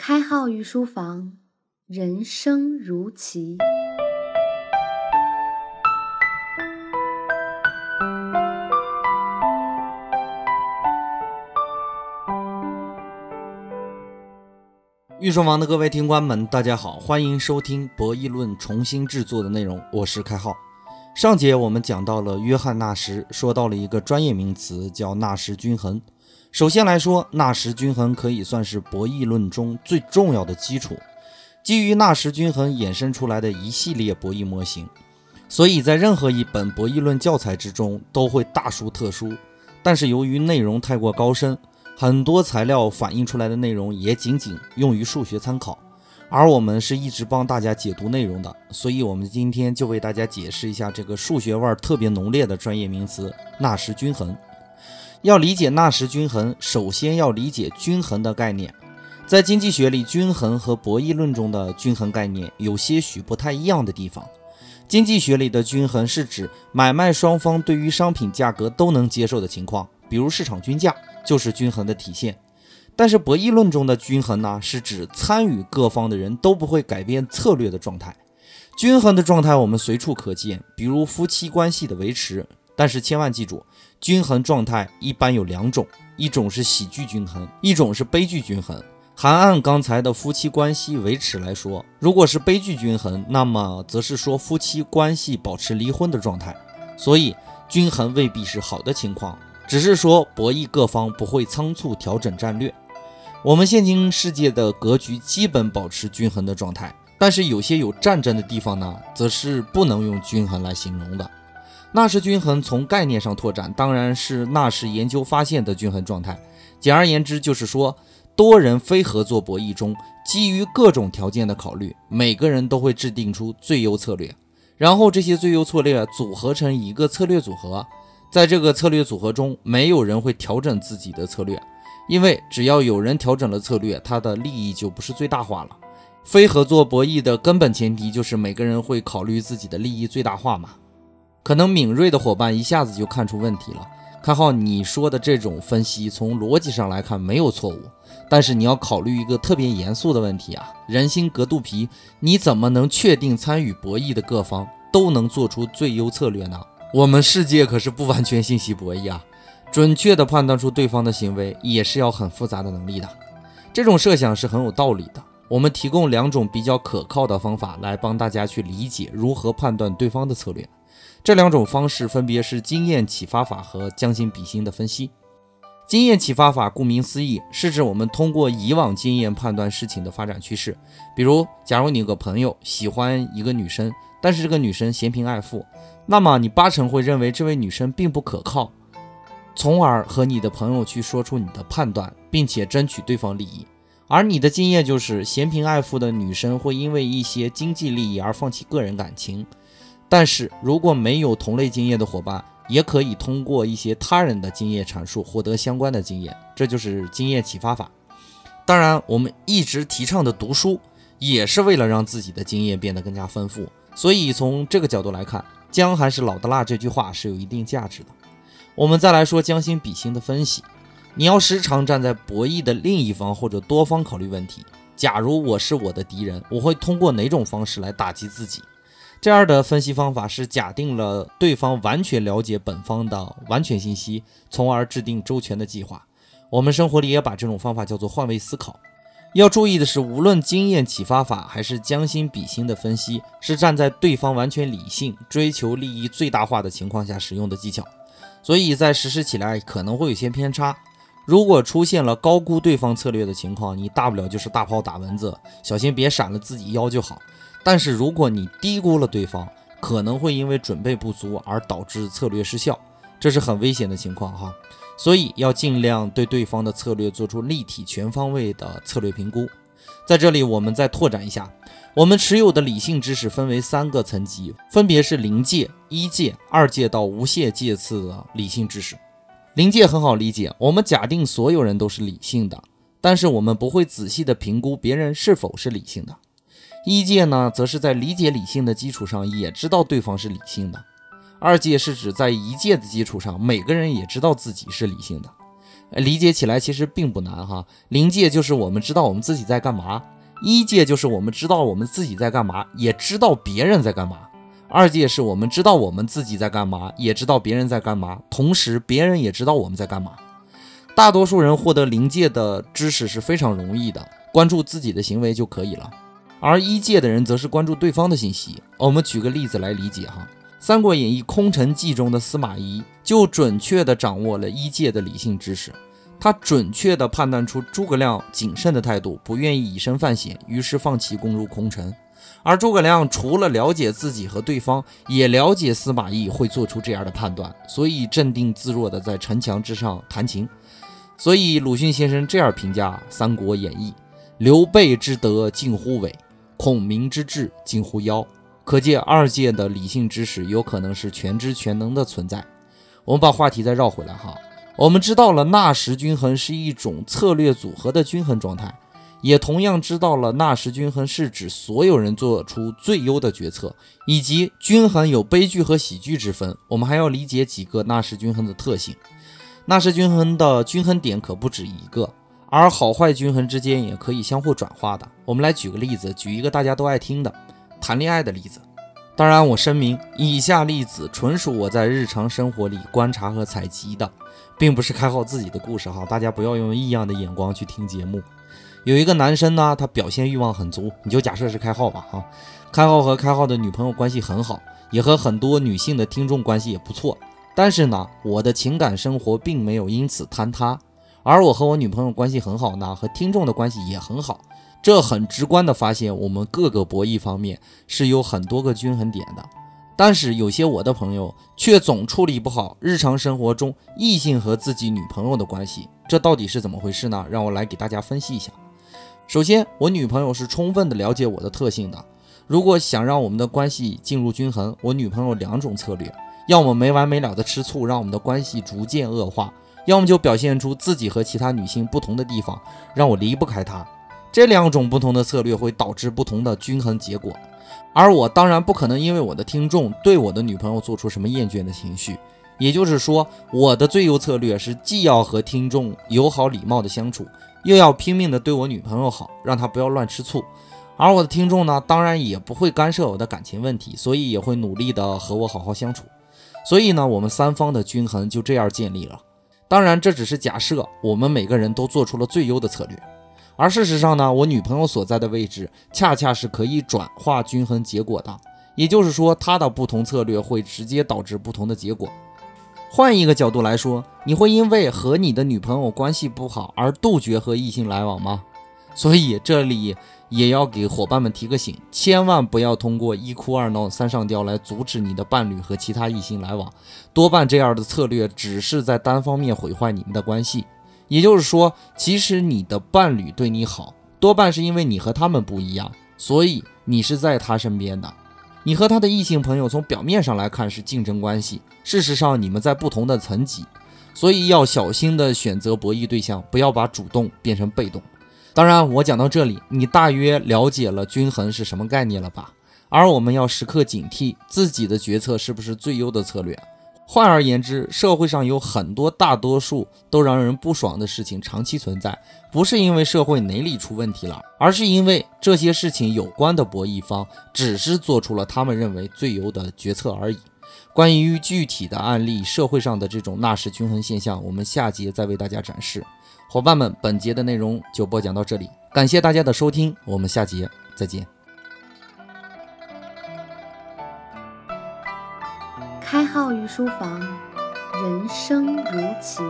开号御书房，人生如棋。御书房的各位听官们，大家好，欢迎收听《博弈论》重新制作的内容，我是开号。上节我们讲到了约翰纳什，说到了一个专业名词，叫纳什均衡。首先来说，纳什均衡可以算是博弈论中最重要的基础，基于纳什均衡衍生出来的一系列博弈模型，所以在任何一本博弈论教材之中都会大书特书。但是由于内容太过高深，很多材料反映出来的内容也仅仅用于数学参考，而我们是一直帮大家解读内容的，所以我们今天就为大家解释一下这个数学味儿特别浓烈的专业名词——纳什均衡。要理解纳什均衡，首先要理解均衡的概念。在经济学里，均衡和博弈论中的均衡概念有些许不太一样的地方。经济学里的均衡是指买卖双方对于商品价格都能接受的情况，比如市场均价就是均衡的体现。但是博弈论中的均衡呢，是指参与各方的人都不会改变策略的状态。均衡的状态我们随处可见，比如夫妻关系的维持。但是千万记住，均衡状态一般有两种，一种是喜剧均衡，一种是悲剧均衡。还按刚才的夫妻关系维持来说，如果是悲剧均衡，那么则是说夫妻关系保持离婚的状态。所以均衡未必是好的情况，只是说博弈各方不会仓促调整战略。我们现今世界的格局基本保持均衡的状态，但是有些有战争的地方呢，则是不能用均衡来形容的。纳什均衡从概念上拓展，当然是纳什研究发现的均衡状态。简而言之，就是说多人非合作博弈中，基于各种条件的考虑，每个人都会制定出最优策略，然后这些最优策略组合成一个策略组合。在这个策略组合中，没有人会调整自己的策略，因为只要有人调整了策略，他的利益就不是最大化了。非合作博弈的根本前提就是每个人会考虑自己的利益最大化嘛。可能敏锐的伙伴一下子就看出问题了。看好你说的这种分析，从逻辑上来看没有错误，但是你要考虑一个特别严肃的问题啊：人心隔肚皮，你怎么能确定参与博弈的各方都能做出最优策略呢？我们世界可是不完全信息博弈啊，准确的判断出对方的行为也是要很复杂的能力的。这种设想是很有道理的。我们提供两种比较可靠的方法来帮大家去理解如何判断对方的策略。这两种方式分别是经验启发法和将心比心的分析。经验启发法顾名思义，是指我们通过以往经验判断事情的发展趋势。比如，假如你有个朋友喜欢一个女生，但是这个女生嫌贫爱富，那么你八成会认为这位女生并不可靠，从而和你的朋友去说出你的判断，并且争取对方利益。而你的经验就是嫌贫爱富的女生会因为一些经济利益而放弃个人感情。但是如果没有同类经验的伙伴，也可以通过一些他人的经验阐述获得相关的经验，这就是经验启发法。当然，我们一直提倡的读书，也是为了让自己的经验变得更加丰富。所以从这个角度来看，“姜还是老的辣”这句话是有一定价值的。我们再来说将心比心的分析，你要时常站在博弈的另一方或者多方考虑问题。假如我是我的敌人，我会通过哪种方式来打击自己？这样的分析方法是假定了对方完全了解本方的完全信息，从而制定周全的计划。我们生活里也把这种方法叫做换位思考。要注意的是，无论经验启发法还是将心比心的分析，是站在对方完全理性、追求利益最大化的情况下使用的技巧，所以在实施起来可能会有些偏差。如果出现了高估对方策略的情况，你大不了就是大炮打蚊子，小心别闪了自己腰就好。但是如果你低估了对方，可能会因为准备不足而导致策略失效，这是很危险的情况哈。所以要尽量对对方的策略做出立体全方位的策略评估。在这里，我们再拓展一下，我们持有的理性知识分为三个层级，分别是临界、一界、二界到无限界次的理性知识。临界很好理解，我们假定所有人都是理性的，但是我们不会仔细的评估别人是否是理性的。一界呢，则是在理解理性的基础上，也知道对方是理性的；二界是指在一界的基础上，每个人也知道自己是理性的。理解起来其实并不难哈。临界就是我们知道我们自己在干嘛，一界就是我们知道我们自己在干嘛，也知道别人在干嘛。二界是我们知道我们自己在干嘛，也知道别人在干嘛，同时别人也知道我们在干嘛。大多数人获得临界的知识是非常容易的，关注自己的行为就可以了。而一界的人则是关注对方的信息。我们举个例子来理解哈，《三国演义·空城计》中的司马懿就准确地掌握了一界的理性知识，他准确地判断出诸葛亮谨慎的态度，不愿意以身犯险，于是放弃攻入空城。而诸葛亮除了了解自己和对方，也了解司马懿会做出这样的判断，所以镇定自若地在城墙之上弹琴。所以鲁迅先生这样评价《三国演义》：“刘备之德近乎伪，孔明之智近乎妖。”可见二界的理性知识有可能是全知全能的存在。我们把话题再绕回来哈，我们知道了纳什均衡是一种策略组合的均衡状态，也同样知道了纳什均衡是指所有人做出最优的决策，以及均衡有悲剧和喜剧之分。我们还要理解几个纳什均衡的特性。纳什均衡的均衡点可不止一个，而好坏均衡之间也可以相互转化的。我们来举个例子，举一个大家都爱听的谈恋爱的例子。当然，我声明，以下例子纯属我在日常生活里观察和采集的，并不是开号自己的故事哈，大家不要用异样的眼光去听节目。有一个男生呢，他表现欲望很足，你就假设是开号吧哈。开号和开号的女朋友关系很好，也和很多女性的听众关系也不错。但是呢，我的情感生活并没有因此坍塌，而我和我女朋友关系很好呢，和听众的关系也很好。这很直观的发现，我们各个博弈方面是有很多个均衡点的。但是有些我的朋友却总处理不好日常生活中异性和自己女朋友的关系，这到底是怎么回事呢？让我来给大家分析一下。首先，我女朋友是充分的了解我的特性的。如果想让我们的关系进入均衡，我女朋友两种策略。要么没完没了的吃醋，让我们的关系逐渐恶化；要么就表现出自己和其他女性不同的地方，让我离不开她。这两种不同的策略会导致不同的均衡结果。而我当然不可能因为我的听众对我的女朋友做出什么厌倦的情绪。也就是说，我的最优策略是既要和听众友好礼貌的相处，又要拼命的对我女朋友好，让她不要乱吃醋。而我的听众呢，当然也不会干涉我的感情问题，所以也会努力的和我好好相处。所以呢，我们三方的均衡就这样建立了。当然，这只是假设，我们每个人都做出了最优的策略。而事实上呢，我女朋友所在的位置恰恰是可以转化均衡结果的。也就是说，她的不同策略会直接导致不同的结果。换一个角度来说，你会因为和你的女朋友关系不好而杜绝和异性来往吗？所以这里。也要给伙伴们提个醒，千万不要通过一哭二闹三上吊来阻止你的伴侣和其他异性来往。多半这样的策略只是在单方面毁坏你们的关系。也就是说，其实你的伴侣对你好，多半是因为你和他们不一样，所以你是在他身边的。你和他的异性朋友从表面上来看是竞争关系，事实上你们在不同的层级，所以要小心的选择博弈对象，不要把主动变成被动。当然，我讲到这里，你大约了解了均衡是什么概念了吧？而我们要时刻警惕自己的决策是不是最优的策略。换而言之，社会上有很多大多数都让人不爽的事情长期存在，不是因为社会哪里出问题了，而是因为这些事情有关的博弈方只是做出了他们认为最优的决策而已。关于具体的案例，社会上的这种纳什均衡现象，我们下节再为大家展示。伙伴们，本节的内容就播讲到这里，感谢大家的收听，我们下节再见。开号御书房，人生如棋。